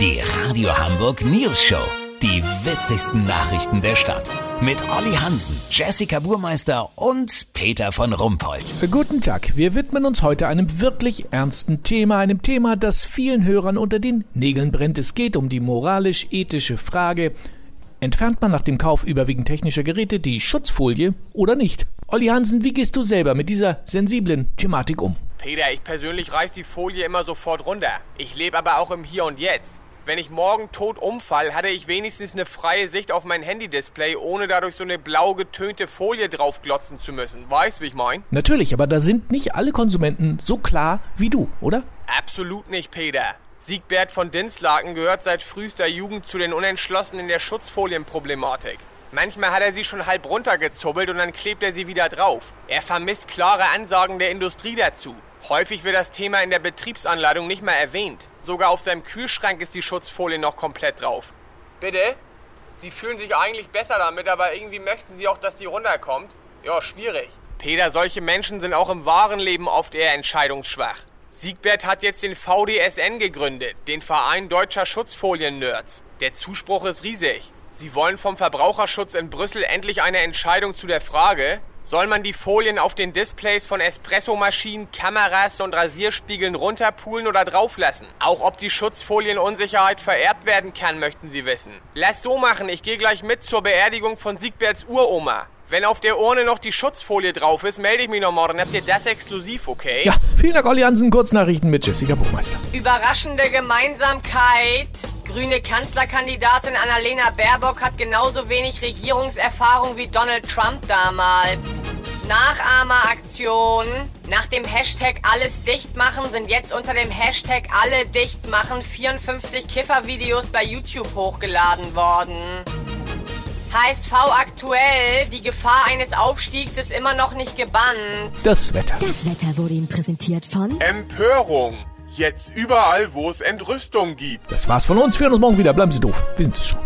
Die Radio Hamburg News Show. Die witzigsten Nachrichten der Stadt. Mit Olli Hansen, Jessica Burmeister und Peter von Rumpold. Guten Tag. Wir widmen uns heute einem wirklich ernsten Thema, einem Thema, das vielen Hörern unter den Nägeln brennt. Es geht um die moralisch-ethische Frage, entfernt man nach dem Kauf überwiegend technischer Geräte die Schutzfolie oder nicht? Olli Hansen, wie gehst du selber mit dieser sensiblen Thematik um? Peter, ich persönlich reiß die Folie immer sofort runter. Ich lebe aber auch im Hier und Jetzt. Wenn ich morgen tot umfall, hatte ich wenigstens eine freie Sicht auf mein Handy-Display, ohne dadurch so eine blau getönte Folie draufglotzen zu müssen. Weißt, wie ich mein? Natürlich, aber da sind nicht alle Konsumenten so klar wie du, oder? Absolut nicht, Peter. Siegbert von Dinslaken gehört seit frühester Jugend zu den Unentschlossenen in der Schutzfolienproblematik. Manchmal hat er sie schon halb runtergezubbelt und dann klebt er sie wieder drauf. Er vermisst klare Ansagen der Industrie dazu. Häufig wird das Thema in der Betriebsanleitung nicht mehr erwähnt. Sogar auf seinem Kühlschrank ist die Schutzfolie noch komplett drauf. Bitte? Sie fühlen sich eigentlich besser damit, aber irgendwie möchten Sie auch, dass die runterkommt? Ja, schwierig. Peter, solche Menschen sind auch im wahren Leben oft eher entscheidungsschwach. Siegbert hat jetzt den VDSN gegründet, den Verein Deutscher Schutzfolien-Nerds. Der Zuspruch ist riesig. Sie wollen vom Verbraucherschutz in Brüssel endlich eine Entscheidung zu der Frage, soll man die Folien auf den Displays von Espressomaschinen, Kameras und Rasierspiegeln runterpulen oder drauflassen? Auch ob die Schutzfolienunsicherheit vererbt werden kann, möchten sie wissen. Lass so machen, ich gehe gleich mit zur Beerdigung von Siegberts Uroma. Wenn auf der Urne noch die Schutzfolie drauf ist, melde ich mich noch morgen. Habt ihr das exklusiv, okay? Ja, vielen Dank, Olli Hansen. Kurznachrichten mit Jessica Buchmeister. Überraschende Gemeinsamkeit. Grüne Kanzlerkandidatin Annalena Baerbock hat genauso wenig Regierungserfahrung wie Donald Trump damals. Nachahmeraktion. Nach dem Hashtag alles dicht machen sind jetzt unter dem Hashtag alle dicht machen 54 Kiffervideos bei YouTube hochgeladen worden. HSV aktuell, die Gefahr eines Aufstiegs ist immer noch nicht gebannt. Das Wetter. Das Wetter wurde Ihnen präsentiert von Empörung. Jetzt überall, wo es Entrüstung gibt. Das war's von uns. Wir hören uns morgen wieder. Bleiben Sie doof. Wir sind es schon.